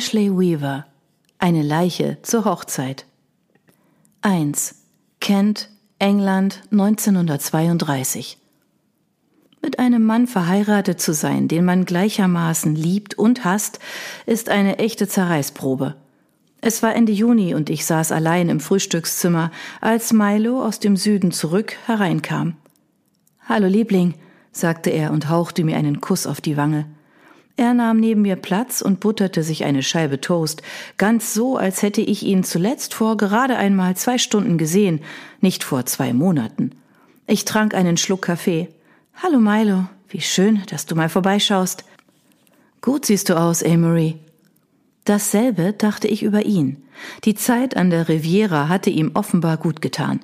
Ashley Weaver. Eine Leiche zur Hochzeit. 1. Kent, England 1932. Mit einem Mann verheiratet zu sein, den man gleichermaßen liebt und hasst, ist eine echte Zerreißprobe. Es war Ende Juni und ich saß allein im Frühstückszimmer, als Milo aus dem Süden zurück hereinkam. Hallo Liebling, sagte er und hauchte mir einen Kuss auf die Wange. Er nahm neben mir Platz und butterte sich eine Scheibe Toast, ganz so, als hätte ich ihn zuletzt vor gerade einmal zwei Stunden gesehen, nicht vor zwei Monaten. Ich trank einen Schluck Kaffee. Hallo Milo, wie schön, dass du mal vorbeischaust. Gut siehst du aus, Amory. Dasselbe dachte ich über ihn. Die Zeit an der Riviera hatte ihm offenbar gut getan.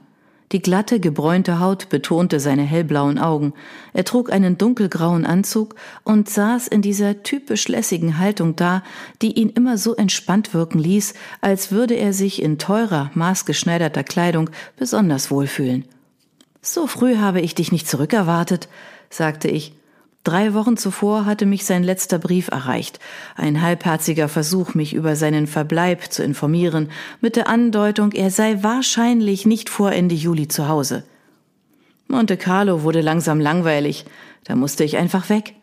Die glatte, gebräunte Haut betonte seine hellblauen Augen. Er trug einen dunkelgrauen Anzug und saß in dieser typisch lässigen Haltung da, die ihn immer so entspannt wirken ließ, als würde er sich in teurer, maßgeschneiderter Kleidung besonders wohlfühlen. So früh habe ich dich nicht zurückerwartet, sagte ich. Drei Wochen zuvor hatte mich sein letzter Brief erreicht, ein halbherziger Versuch, mich über seinen Verbleib zu informieren, mit der Andeutung, er sei wahrscheinlich nicht vor Ende Juli zu Hause. Monte Carlo wurde langsam langweilig, da musste ich einfach weg.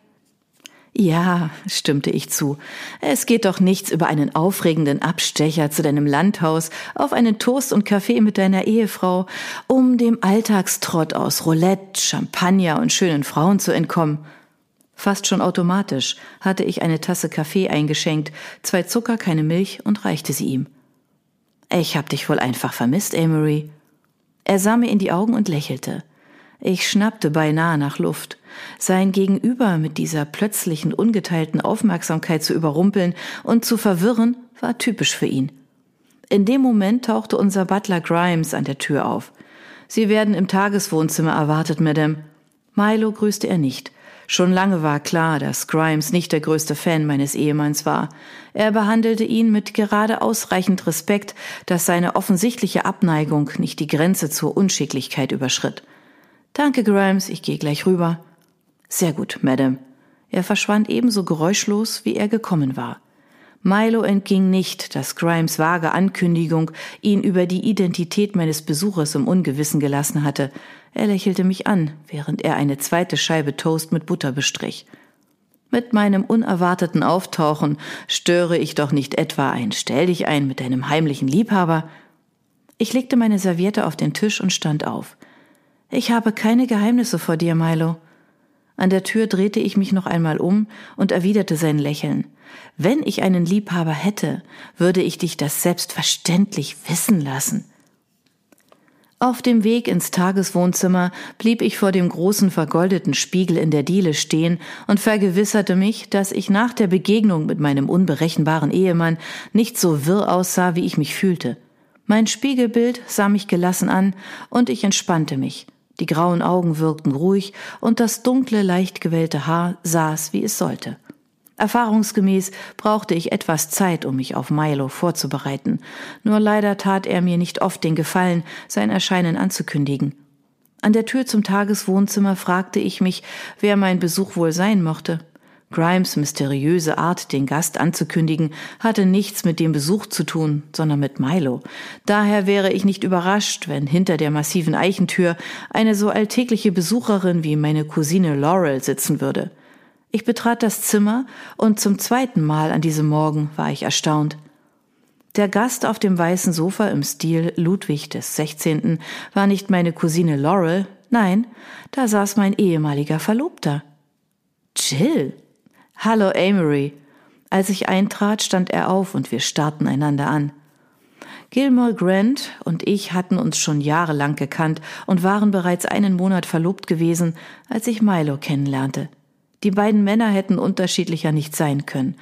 Ja, stimmte ich zu. Es geht doch nichts über einen aufregenden Abstecher zu deinem Landhaus, auf einen Toast und Kaffee mit deiner Ehefrau, um dem Alltagstrott aus Roulette, Champagner und schönen Frauen zu entkommen. Fast schon automatisch hatte ich eine Tasse Kaffee eingeschenkt, zwei Zucker, keine Milch und reichte sie ihm. Ich hab dich wohl einfach vermisst, Amory. Er sah mir in die Augen und lächelte. Ich schnappte beinahe nach Luft. Sein Gegenüber mit dieser plötzlichen ungeteilten Aufmerksamkeit zu überrumpeln und zu verwirren, war typisch für ihn. In dem Moment tauchte unser Butler Grimes an der Tür auf. Sie werden im Tageswohnzimmer erwartet, Madame. Milo grüßte er nicht. Schon lange war klar, dass Grimes nicht der größte Fan meines Ehemanns war. Er behandelte ihn mit gerade ausreichend Respekt, dass seine offensichtliche Abneigung nicht die Grenze zur Unschicklichkeit überschritt. Danke, Grimes, ich gehe gleich rüber. Sehr gut, Madame. Er verschwand ebenso geräuschlos, wie er gekommen war. Milo entging nicht, dass Grimes vage Ankündigung ihn über die Identität meines Besuchers im Ungewissen gelassen hatte. Er lächelte mich an, während er eine zweite Scheibe Toast mit Butter bestrich. Mit meinem unerwarteten Auftauchen störe ich doch nicht etwa ein Stell dich ein mit deinem heimlichen Liebhaber. Ich legte meine Serviette auf den Tisch und stand auf. Ich habe keine Geheimnisse vor dir, Milo. An der Tür drehte ich mich noch einmal um und erwiderte sein Lächeln. Wenn ich einen Liebhaber hätte, würde ich dich das selbstverständlich wissen lassen. Auf dem Weg ins Tageswohnzimmer blieb ich vor dem großen vergoldeten Spiegel in der Diele stehen und vergewisserte mich, dass ich nach der Begegnung mit meinem unberechenbaren Ehemann nicht so wirr aussah, wie ich mich fühlte. Mein Spiegelbild sah mich gelassen an und ich entspannte mich. Die grauen Augen wirkten ruhig und das dunkle, leicht gewellte Haar saß, wie es sollte. Erfahrungsgemäß brauchte ich etwas Zeit, um mich auf Milo vorzubereiten, nur leider tat er mir nicht oft den Gefallen, sein Erscheinen anzukündigen. An der Tür zum Tageswohnzimmer fragte ich mich, wer mein Besuch wohl sein mochte. Grimes mysteriöse Art, den Gast anzukündigen, hatte nichts mit dem Besuch zu tun, sondern mit Milo. Daher wäre ich nicht überrascht, wenn hinter der massiven Eichentür eine so alltägliche Besucherin wie meine Cousine Laurel sitzen würde. Ich betrat das Zimmer und zum zweiten Mal an diesem Morgen war ich erstaunt. Der Gast auf dem weißen Sofa im Stil Ludwig des 16. war nicht meine Cousine Laurel, nein, da saß mein ehemaliger Verlobter. Jill. Hallo, Amory. Als ich eintrat, stand er auf und wir starrten einander an. Gilmore Grant und ich hatten uns schon jahrelang gekannt und waren bereits einen Monat verlobt gewesen, als ich Milo kennenlernte. Die beiden Männer hätten unterschiedlicher nicht sein können.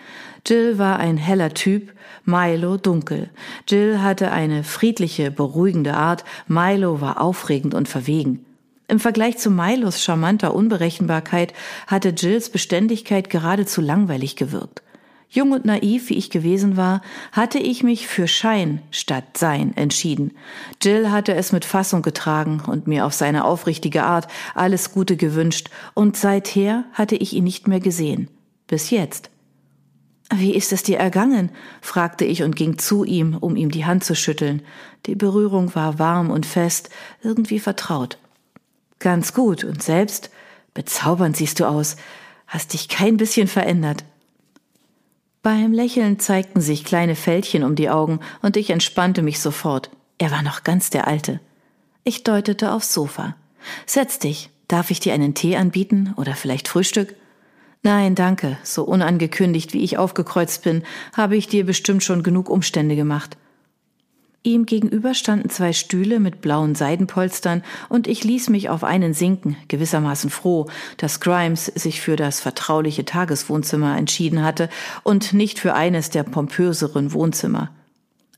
Jill war ein heller Typ, Milo dunkel. Jill hatte eine friedliche, beruhigende Art, Milo war aufregend und verwegen. Im Vergleich zu Milos charmanter Unberechenbarkeit hatte Jills Beständigkeit geradezu langweilig gewirkt. Jung und naiv wie ich gewesen war, hatte ich mich für Schein statt Sein entschieden. Jill hatte es mit Fassung getragen und mir auf seine aufrichtige Art alles Gute gewünscht, und seither hatte ich ihn nicht mehr gesehen. Bis jetzt. Wie ist es dir ergangen? fragte ich und ging zu ihm, um ihm die Hand zu schütteln. Die Berührung war warm und fest, irgendwie vertraut. Ganz gut, und selbst? Bezaubernd siehst du aus. Hast dich kein bisschen verändert. Beim Lächeln zeigten sich kleine Fältchen um die Augen, und ich entspannte mich sofort. Er war noch ganz der Alte. Ich deutete aufs Sofa. Setz dich. Darf ich dir einen Tee anbieten oder vielleicht Frühstück? Nein, danke. So unangekündigt, wie ich aufgekreuzt bin, habe ich dir bestimmt schon genug Umstände gemacht. Ihm gegenüber standen zwei Stühle mit blauen Seidenpolstern und ich ließ mich auf einen sinken, gewissermaßen froh, dass Grimes sich für das vertrauliche Tageswohnzimmer entschieden hatte und nicht für eines der pompöseren Wohnzimmer.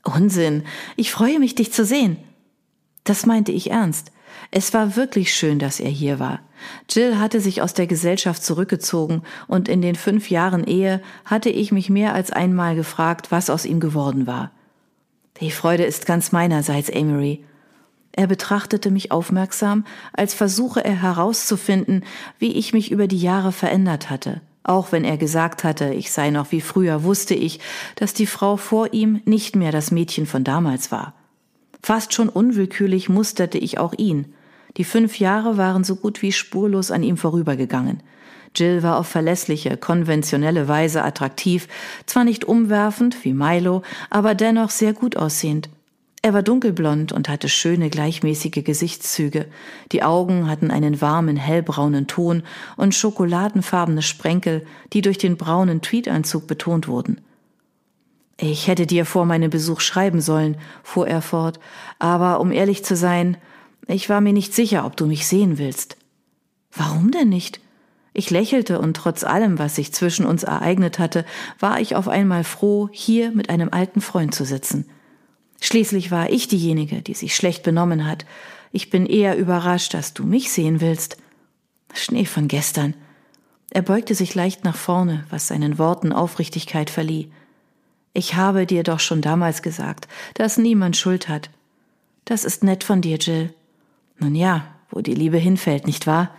Unsinn. Ich freue mich, dich zu sehen. Das meinte ich ernst. Es war wirklich schön, dass er hier war. Jill hatte sich aus der Gesellschaft zurückgezogen, und in den fünf Jahren Ehe hatte ich mich mehr als einmal gefragt, was aus ihm geworden war. Die Freude ist ganz meinerseits, Amory. Er betrachtete mich aufmerksam, als versuche er herauszufinden, wie ich mich über die Jahre verändert hatte. Auch wenn er gesagt hatte, ich sei noch wie früher, wusste ich, dass die Frau vor ihm nicht mehr das Mädchen von damals war. Fast schon unwillkürlich musterte ich auch ihn. Die fünf Jahre waren so gut wie spurlos an ihm vorübergegangen. Jill war auf verlässliche, konventionelle Weise attraktiv, zwar nicht umwerfend wie Milo, aber dennoch sehr gut aussehend. Er war dunkelblond und hatte schöne, gleichmäßige Gesichtszüge. Die Augen hatten einen warmen, hellbraunen Ton und schokoladenfarbene Sprenkel, die durch den braunen Tweedanzug betont wurden. Ich hätte dir vor meinem Besuch schreiben sollen, fuhr er fort, aber um ehrlich zu sein, ich war mir nicht sicher, ob du mich sehen willst. Warum denn nicht? Ich lächelte und trotz allem, was sich zwischen uns ereignet hatte, war ich auf einmal froh, hier mit einem alten Freund zu sitzen. Schließlich war ich diejenige, die sich schlecht benommen hat. Ich bin eher überrascht, dass du mich sehen willst. Schnee von gestern. Er beugte sich leicht nach vorne, was seinen Worten Aufrichtigkeit verlieh. Ich habe dir doch schon damals gesagt, dass niemand Schuld hat. Das ist nett von dir, Jill. Nun ja, wo die Liebe hinfällt, nicht wahr?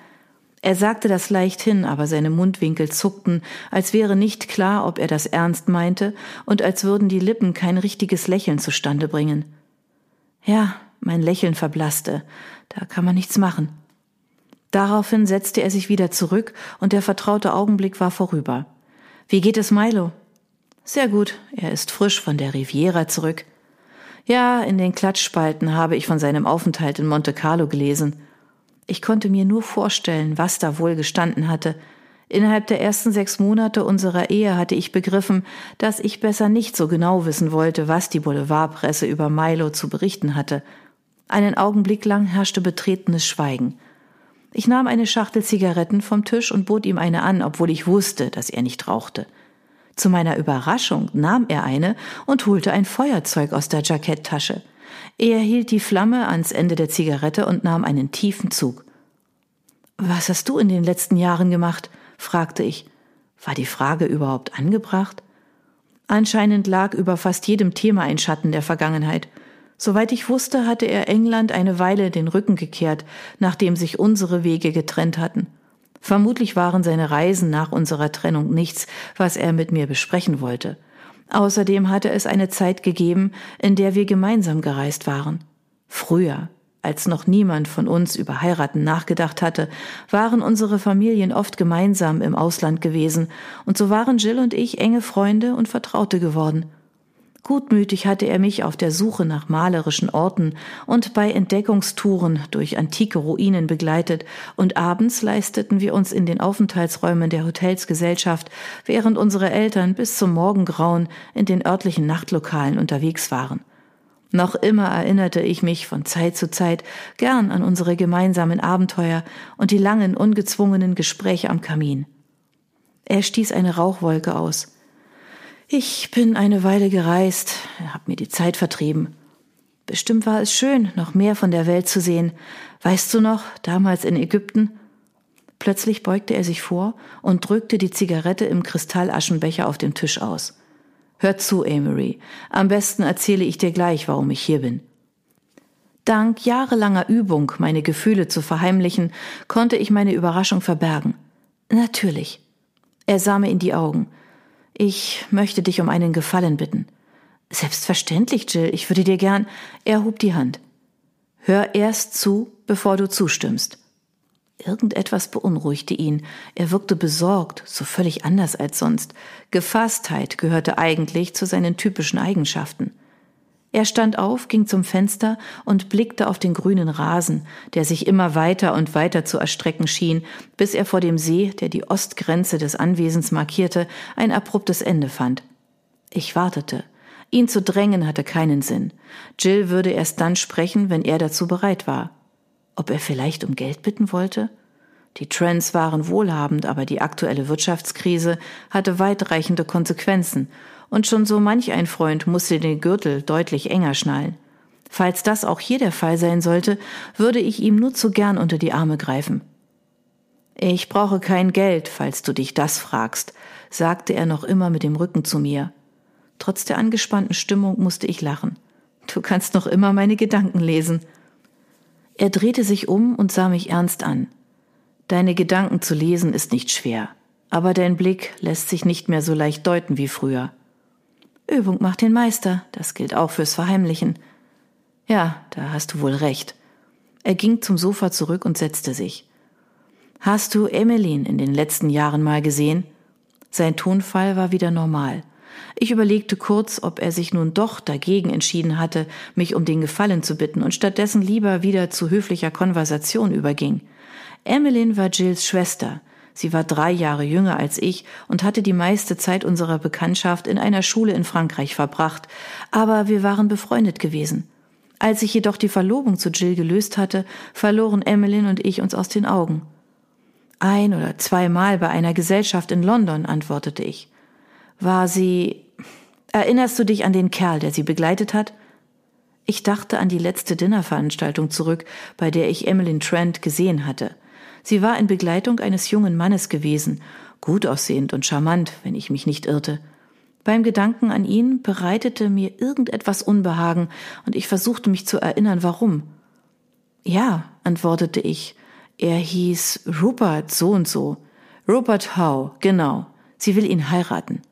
Er sagte das leicht hin, aber seine Mundwinkel zuckten, als wäre nicht klar, ob er das ernst meinte und als würden die Lippen kein richtiges Lächeln zustande bringen. Ja, mein Lächeln verblasste. Da kann man nichts machen. Daraufhin setzte er sich wieder zurück und der vertraute Augenblick war vorüber. Wie geht es Milo? Sehr gut, er ist frisch von der Riviera zurück. Ja, in den Klatschspalten habe ich von seinem Aufenthalt in Monte Carlo gelesen. Ich konnte mir nur vorstellen, was da wohl gestanden hatte. Innerhalb der ersten sechs Monate unserer Ehe hatte ich begriffen, dass ich besser nicht so genau wissen wollte, was die Boulevardpresse über Milo zu berichten hatte. Einen Augenblick lang herrschte betretenes Schweigen. Ich nahm eine Schachtel Zigaretten vom Tisch und bot ihm eine an, obwohl ich wusste, dass er nicht rauchte. Zu meiner Überraschung nahm er eine und holte ein Feuerzeug aus der Jacketttasche. Er hielt die Flamme ans Ende der Zigarette und nahm einen tiefen Zug. Was hast du in den letzten Jahren gemacht? fragte ich. War die Frage überhaupt angebracht? Anscheinend lag über fast jedem Thema ein Schatten der Vergangenheit. Soweit ich wusste, hatte er England eine Weile den Rücken gekehrt, nachdem sich unsere Wege getrennt hatten. Vermutlich waren seine Reisen nach unserer Trennung nichts, was er mit mir besprechen wollte. Außerdem hatte es eine Zeit gegeben, in der wir gemeinsam gereist waren. Früher, als noch niemand von uns über Heiraten nachgedacht hatte, waren unsere Familien oft gemeinsam im Ausland gewesen, und so waren Jill und ich enge Freunde und Vertraute geworden. Gutmütig hatte er mich auf der Suche nach malerischen Orten und bei Entdeckungstouren durch antike Ruinen begleitet, und abends leisteten wir uns in den Aufenthaltsräumen der Hotels Gesellschaft, während unsere Eltern bis zum Morgengrauen in den örtlichen Nachtlokalen unterwegs waren. Noch immer erinnerte ich mich von Zeit zu Zeit gern an unsere gemeinsamen Abenteuer und die langen, ungezwungenen Gespräche am Kamin. Er stieß eine Rauchwolke aus. Ich bin eine Weile gereist, hab mir die Zeit vertrieben. Bestimmt war es schön, noch mehr von der Welt zu sehen. Weißt du noch, damals in Ägypten? Plötzlich beugte er sich vor und drückte die Zigarette im Kristallaschenbecher auf dem Tisch aus. Hör zu, Amory. Am besten erzähle ich dir gleich, warum ich hier bin. Dank jahrelanger Übung, meine Gefühle zu verheimlichen, konnte ich meine Überraschung verbergen. Natürlich. Er sah mir in die Augen. Ich möchte dich um einen Gefallen bitten. Selbstverständlich, Jill, ich würde dir gern. Er hob die Hand. Hör erst zu, bevor du zustimmst. Irgendetwas beunruhigte ihn. Er wirkte besorgt, so völlig anders als sonst. Gefasstheit gehörte eigentlich zu seinen typischen Eigenschaften. Er stand auf, ging zum Fenster und blickte auf den grünen Rasen, der sich immer weiter und weiter zu erstrecken schien, bis er vor dem See, der die Ostgrenze des Anwesens markierte, ein abruptes Ende fand. Ich wartete. Ihn zu drängen hatte keinen Sinn. Jill würde erst dann sprechen, wenn er dazu bereit war. Ob er vielleicht um Geld bitten wollte? Die Trends waren wohlhabend, aber die aktuelle Wirtschaftskrise hatte weitreichende Konsequenzen, und schon so manch ein Freund musste den Gürtel deutlich enger schnallen. Falls das auch hier der Fall sein sollte, würde ich ihm nur zu gern unter die Arme greifen. Ich brauche kein Geld, falls du dich das fragst, sagte er noch immer mit dem Rücken zu mir. Trotz der angespannten Stimmung musste ich lachen. Du kannst noch immer meine Gedanken lesen. Er drehte sich um und sah mich ernst an. Deine Gedanken zu lesen ist nicht schwer, aber dein Blick lässt sich nicht mehr so leicht deuten wie früher. Übung macht den Meister, das gilt auch fürs Verheimlichen. Ja, da hast du wohl recht. Er ging zum Sofa zurück und setzte sich. Hast du Emmeline in den letzten Jahren mal gesehen? Sein Tonfall war wieder normal. Ich überlegte kurz, ob er sich nun doch dagegen entschieden hatte, mich um den Gefallen zu bitten und stattdessen lieber wieder zu höflicher Konversation überging. Emmeline war Jills Schwester. Sie war drei Jahre jünger als ich und hatte die meiste Zeit unserer Bekanntschaft in einer Schule in Frankreich verbracht, aber wir waren befreundet gewesen. Als ich jedoch die Verlobung zu Jill gelöst hatte, verloren Emmeline und ich uns aus den Augen. Ein oder zweimal bei einer Gesellschaft in London, antwortete ich. War sie. Erinnerst du dich an den Kerl, der sie begleitet hat? Ich dachte an die letzte Dinnerveranstaltung zurück, bei der ich Emmeline Trent gesehen hatte. Sie war in Begleitung eines jungen Mannes gewesen, gut aussehend und charmant, wenn ich mich nicht irrte. Beim Gedanken an ihn bereitete mir irgendetwas Unbehagen, und ich versuchte mich zu erinnern, warum. Ja, antwortete ich, er hieß Rupert so und so. Rupert Howe, genau. Sie will ihn heiraten.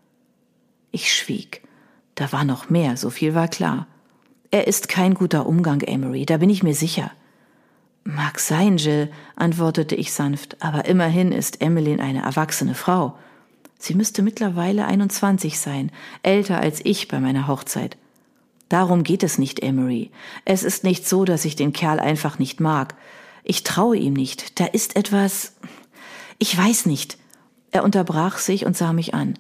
Ich schwieg. Da war noch mehr, so viel war klar. Er ist kein guter Umgang, Emery, da bin ich mir sicher. Mag sein, Jill, antwortete ich sanft, aber immerhin ist Emmeline eine erwachsene Frau. Sie müsste mittlerweile 21 sein, älter als ich bei meiner Hochzeit. Darum geht es nicht, Emery. Es ist nicht so, dass ich den Kerl einfach nicht mag. Ich traue ihm nicht. Da ist etwas. Ich weiß nicht. Er unterbrach sich und sah mich an.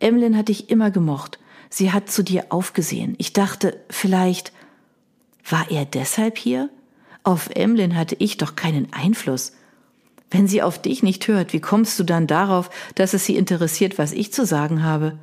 Emlyn hat dich immer gemocht. Sie hat zu dir aufgesehen. Ich dachte, vielleicht war er deshalb hier? Auf Emlyn hatte ich doch keinen Einfluss. Wenn sie auf dich nicht hört, wie kommst du dann darauf, dass es sie interessiert, was ich zu sagen habe?